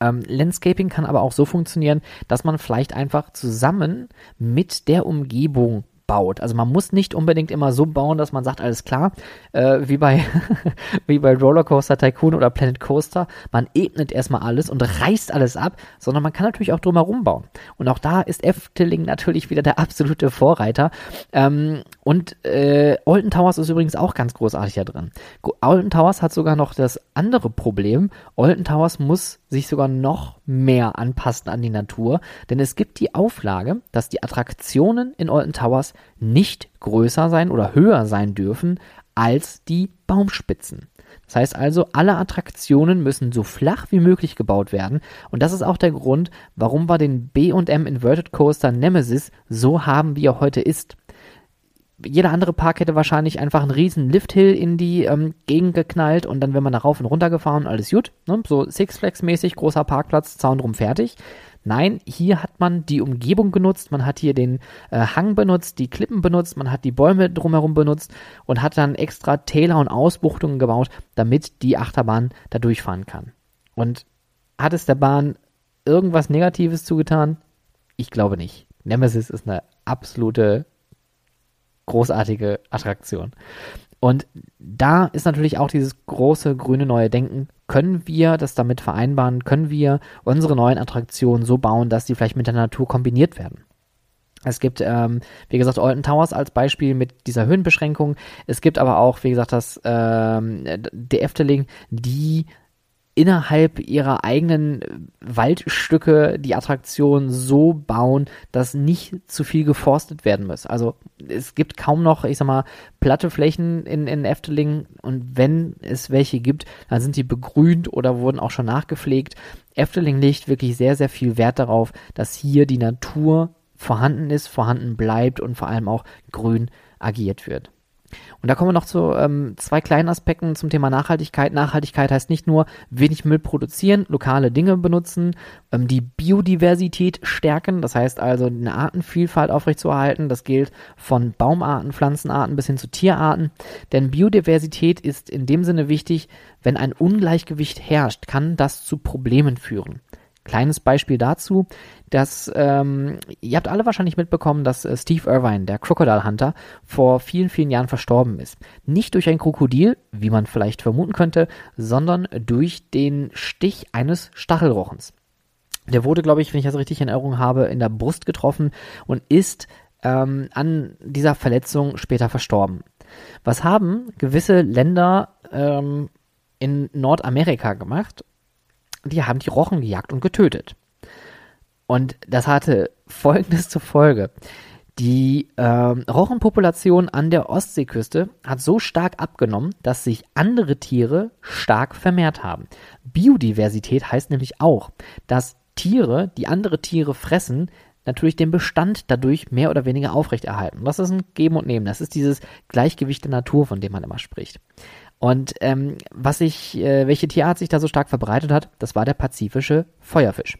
Ähm, Landscaping kann aber auch so funktionieren, dass man vielleicht einfach zusammen mit der Umgebung baut. Also man muss nicht unbedingt immer so bauen, dass man sagt, alles klar, äh, wie bei wie bei Rollercoaster Tycoon oder Planet Coaster, man ebnet erstmal alles und reißt alles ab, sondern man kann natürlich auch drumherum bauen. Und auch da ist Efteling natürlich wieder der absolute Vorreiter. Ähm, und äh, Alton Towers ist übrigens auch ganz großartig da drin. Alton Towers hat sogar noch das andere Problem. Alton Towers muss sich sogar noch mehr anpassen an die Natur, denn es gibt die Auflage, dass die Attraktionen in Alton Towers nicht größer sein oder höher sein dürfen als die Baumspitzen. Das heißt also, alle Attraktionen müssen so flach wie möglich gebaut werden. Und das ist auch der Grund, warum wir den B&M Inverted Coaster Nemesis so haben, wie er heute ist jeder andere Park hätte wahrscheinlich einfach einen riesen Lifthill in die ähm, Gegend geknallt und dann wäre man da rauf und runter gefahren, alles gut. Ne? So Six Flags mäßig, großer Parkplatz, Zaun drum, fertig. Nein, hier hat man die Umgebung genutzt, man hat hier den äh, Hang benutzt, die Klippen benutzt, man hat die Bäume drumherum benutzt und hat dann extra Täler und Ausbuchtungen gebaut, damit die Achterbahn da durchfahren kann. Und hat es der Bahn irgendwas Negatives zugetan? Ich glaube nicht. Nemesis ist eine absolute großartige Attraktion. Und da ist natürlich auch dieses große grüne neue Denken. Können wir das damit vereinbaren? Können wir unsere neuen Attraktionen so bauen, dass die vielleicht mit der Natur kombiniert werden? Es gibt, ähm, wie gesagt, Alton Towers als Beispiel mit dieser Höhenbeschränkung. Es gibt aber auch, wie gesagt, das ähm, der Efteling, die innerhalb ihrer eigenen Waldstücke die Attraktion so bauen, dass nicht zu viel geforstet werden muss. Also es gibt kaum noch, ich sag mal, platte Flächen in, in Efteling und wenn es welche gibt, dann sind die begrünt oder wurden auch schon nachgepflegt. Efteling legt wirklich sehr, sehr viel Wert darauf, dass hier die Natur vorhanden ist, vorhanden bleibt und vor allem auch grün agiert wird. Und da kommen wir noch zu ähm, zwei kleinen Aspekten zum Thema Nachhaltigkeit. Nachhaltigkeit heißt nicht nur wenig Müll produzieren, lokale Dinge benutzen, ähm, die Biodiversität stärken, das heißt also eine Artenvielfalt aufrechtzuerhalten. Das gilt von Baumarten, Pflanzenarten bis hin zu Tierarten. Denn Biodiversität ist in dem Sinne wichtig, wenn ein Ungleichgewicht herrscht, kann das zu Problemen führen. Kleines Beispiel dazu, dass ähm, ihr habt alle wahrscheinlich mitbekommen, dass äh, Steve Irvine, der Crocodile Hunter, vor vielen, vielen Jahren verstorben ist. Nicht durch ein Krokodil, wie man vielleicht vermuten könnte, sondern durch den Stich eines Stachelrochens. Der wurde, glaube ich, wenn ich das richtig in Erinnerung habe, in der Brust getroffen und ist ähm, an dieser Verletzung später verstorben. Was haben gewisse Länder ähm, in Nordamerika gemacht? Die haben die Rochen gejagt und getötet. Und das hatte Folgendes zur Folge. Die äh, Rochenpopulation an der Ostseeküste hat so stark abgenommen, dass sich andere Tiere stark vermehrt haben. Biodiversität heißt nämlich auch, dass Tiere, die andere Tiere fressen, natürlich den Bestand dadurch mehr oder weniger aufrechterhalten. Das ist ein Geben und Nehmen. Das ist dieses Gleichgewicht der Natur, von dem man immer spricht. Und ähm, was sich, äh, welche Tierart sich da so stark verbreitet hat, das war der pazifische Feuerfisch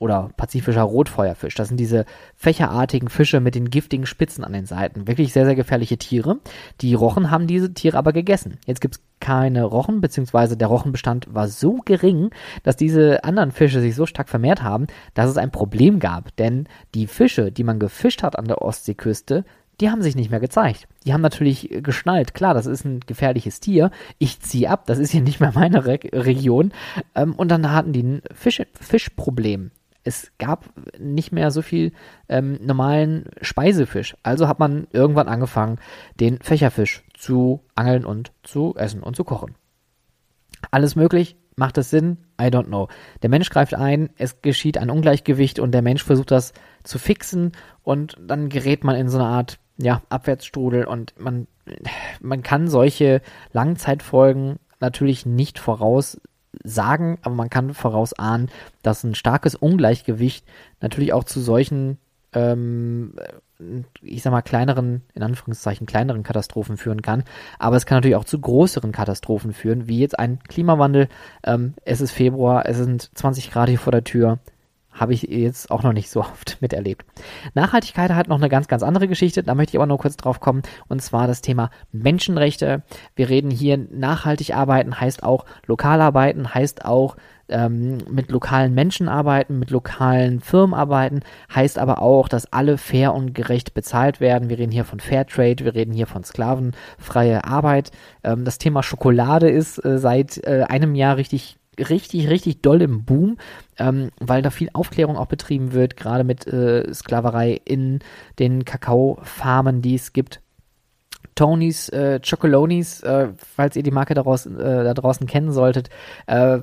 oder pazifischer Rotfeuerfisch. Das sind diese fächerartigen Fische mit den giftigen Spitzen an den Seiten. Wirklich sehr, sehr gefährliche Tiere. Die Rochen haben diese Tiere aber gegessen. Jetzt gibt's keine Rochen, beziehungsweise der Rochenbestand war so gering, dass diese anderen Fische sich so stark vermehrt haben, dass es ein Problem gab. Denn die Fische, die man gefischt hat an der Ostseeküste, die haben sich nicht mehr gezeigt. Die haben natürlich geschnallt, klar, das ist ein gefährliches Tier, ich ziehe ab, das ist hier nicht mehr meine Re Region. Ähm, und dann hatten die ein Fisch Fischproblem es gab nicht mehr so viel ähm, normalen Speisefisch. Also hat man irgendwann angefangen, den Fächerfisch zu angeln und zu essen und zu kochen. Alles möglich, macht es Sinn? I don't know. Der Mensch greift ein, es geschieht ein Ungleichgewicht und der Mensch versucht das zu fixen und dann gerät man in so eine Art ja, Abwärtsstrudel und man, man kann solche Langzeitfolgen natürlich nicht voraus sagen, aber man kann vorausahnen, dass ein starkes Ungleichgewicht natürlich auch zu solchen, ähm, ich sag mal, kleineren, in Anführungszeichen, kleineren Katastrophen führen kann. Aber es kann natürlich auch zu größeren Katastrophen führen, wie jetzt ein Klimawandel. Ähm, es ist Februar, es sind 20 Grad hier vor der Tür habe ich jetzt auch noch nicht so oft miterlebt. Nachhaltigkeit hat noch eine ganz, ganz andere Geschichte. Da möchte ich aber nur kurz drauf kommen. Und zwar das Thema Menschenrechte. Wir reden hier nachhaltig arbeiten, heißt auch lokal arbeiten, heißt auch ähm, mit lokalen Menschen arbeiten, mit lokalen Firmen arbeiten, heißt aber auch, dass alle fair und gerecht bezahlt werden. Wir reden hier von Fairtrade, wir reden hier von sklavenfreie Arbeit. Ähm, das Thema Schokolade ist äh, seit äh, einem Jahr richtig richtig, richtig doll im Boom, ähm, weil da viel Aufklärung auch betrieben wird, gerade mit äh, Sklaverei in den Kakaofarmen, die es gibt. Tonys äh, Chocolonis, äh, falls ihr die Marke daraus, äh, da draußen kennen solltet, äh,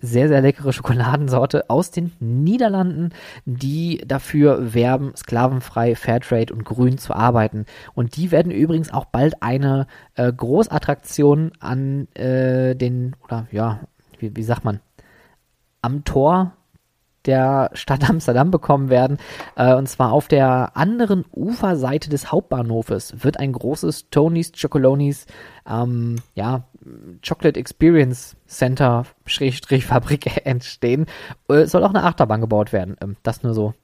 sehr, sehr leckere Schokoladensorte aus den Niederlanden, die dafür werben, sklavenfrei, Fairtrade und grün zu arbeiten. Und die werden übrigens auch bald eine äh, Großattraktion an äh, den, oder ja, wie, wie sagt man, am Tor der Stadt Amsterdam bekommen werden. Äh, und zwar auf der anderen Uferseite des Hauptbahnhofes wird ein großes Tony's Chocolonis ähm, ja, Chocolate Experience Center Schrägstrich Fabrik entstehen. Äh, soll auch eine Achterbahn gebaut werden. Ähm, das nur so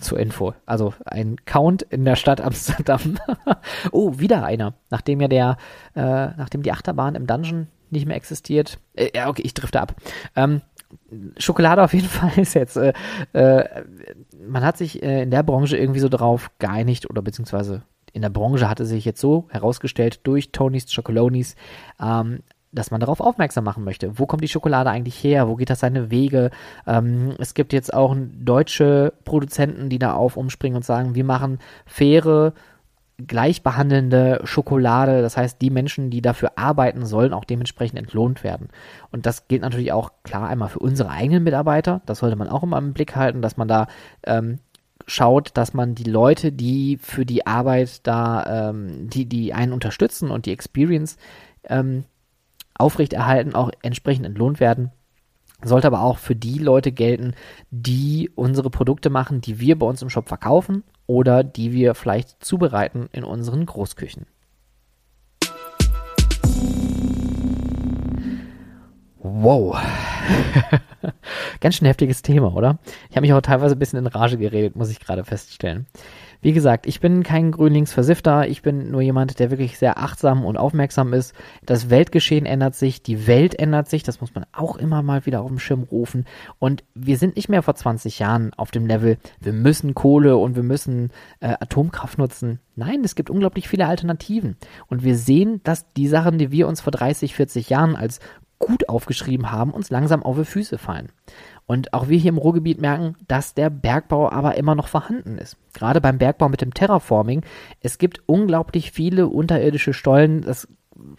zur Info. Also ein Count in der Stadt Amsterdam. oh, wieder einer. Nachdem ja der, äh, nachdem die Achterbahn im Dungeon nicht mehr existiert. Äh, ja, okay, ich drifte ab. Ähm, Schokolade auf jeden Fall ist jetzt, äh, äh, man hat sich äh, in der Branche irgendwie so drauf geeinigt oder beziehungsweise in der Branche hatte sich jetzt so herausgestellt durch Tonys Chocolonis, ähm, dass man darauf aufmerksam machen möchte. Wo kommt die Schokolade eigentlich her? Wo geht das seine Wege? Ähm, es gibt jetzt auch deutsche Produzenten, die da auf umspringen und sagen, wir machen faire gleichbehandelnde Schokolade. Das heißt, die Menschen, die dafür arbeiten, sollen auch dementsprechend entlohnt werden. Und das gilt natürlich auch klar einmal für unsere eigenen Mitarbeiter. Das sollte man auch immer im Blick halten, dass man da ähm, schaut, dass man die Leute, die für die Arbeit da, ähm, die, die einen unterstützen und die Experience ähm, aufrechterhalten, auch entsprechend entlohnt werden. Sollte aber auch für die Leute gelten, die unsere Produkte machen, die wir bei uns im Shop verkaufen oder die wir vielleicht zubereiten in unseren Großküchen. Wow. Ganz schön heftiges Thema, oder? Ich habe mich auch teilweise ein bisschen in Rage geredet, muss ich gerade feststellen. Wie gesagt, ich bin kein Grünlingsversifter, ich bin nur jemand, der wirklich sehr achtsam und aufmerksam ist. Das Weltgeschehen ändert sich, die Welt ändert sich, das muss man auch immer mal wieder auf dem Schirm rufen. Und wir sind nicht mehr vor 20 Jahren auf dem Level, wir müssen Kohle und wir müssen äh, Atomkraft nutzen. Nein, es gibt unglaublich viele Alternativen. Und wir sehen, dass die Sachen, die wir uns vor 30, 40 Jahren als gut aufgeschrieben haben, uns langsam auf die Füße fallen. Und auch wir hier im Ruhrgebiet merken, dass der Bergbau aber immer noch vorhanden ist. Gerade beim Bergbau mit dem Terraforming. Es gibt unglaublich viele unterirdische Stollen. Das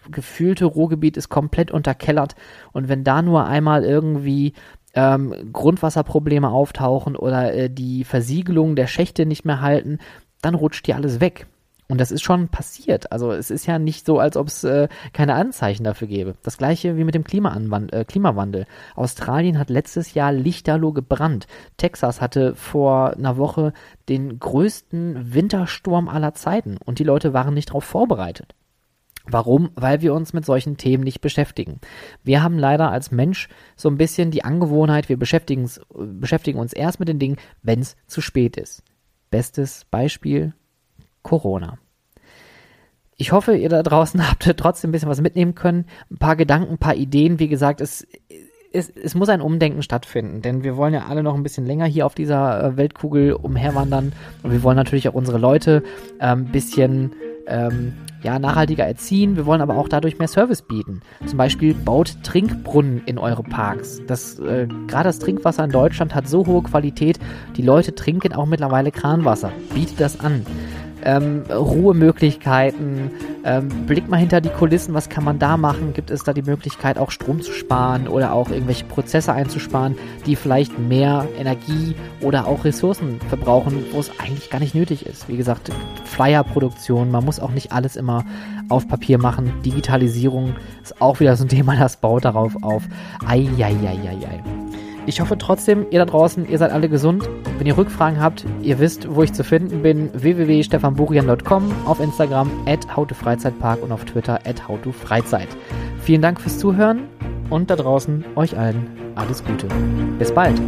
gefühlte Ruhrgebiet ist komplett unterkellert. Und wenn da nur einmal irgendwie ähm, Grundwasserprobleme auftauchen oder äh, die Versiegelung der Schächte nicht mehr halten, dann rutscht dir alles weg. Und das ist schon passiert. Also es ist ja nicht so, als ob es äh, keine Anzeichen dafür gäbe. Das gleiche wie mit dem äh, Klimawandel. Australien hat letztes Jahr lichterloh gebrannt. Texas hatte vor einer Woche den größten Wintersturm aller Zeiten und die Leute waren nicht darauf vorbereitet. Warum? Weil wir uns mit solchen Themen nicht beschäftigen. Wir haben leider als Mensch so ein bisschen die Angewohnheit, wir beschäftigen, beschäftigen uns erst mit den Dingen, wenn es zu spät ist. Bestes Beispiel Corona. Ich hoffe, ihr da draußen habt trotzdem ein bisschen was mitnehmen können. Ein paar Gedanken, ein paar Ideen. Wie gesagt, es, es, es muss ein Umdenken stattfinden, denn wir wollen ja alle noch ein bisschen länger hier auf dieser äh, Weltkugel umherwandern und wir wollen natürlich auch unsere Leute ein ähm, bisschen ähm, ja, nachhaltiger erziehen. Wir wollen aber auch dadurch mehr Service bieten. Zum Beispiel baut Trinkbrunnen in eure Parks. Äh, gerade das Trinkwasser in Deutschland hat so hohe Qualität, die Leute trinken auch mittlerweile Kranwasser. Bietet das an ähm, Ruhemöglichkeiten, ähm, blick mal hinter die Kulissen, was kann man da machen? Gibt es da die Möglichkeit, auch Strom zu sparen oder auch irgendwelche Prozesse einzusparen, die vielleicht mehr Energie oder auch Ressourcen verbrauchen, wo es eigentlich gar nicht nötig ist? Wie gesagt, Flyer-Produktion, man muss auch nicht alles immer auf Papier machen. Digitalisierung ist auch wieder so ein Thema, das baut darauf auf. Eieieiei. Ich hoffe trotzdem, ihr da draußen, ihr seid alle gesund. Wenn ihr Rückfragen habt, ihr wisst, wo ich zu finden bin. www.stefanburian.com, auf Instagram at howtofreizeitpark und auf Twitter at howtofreizeit. Vielen Dank fürs Zuhören und da draußen euch allen alles Gute. Bis bald.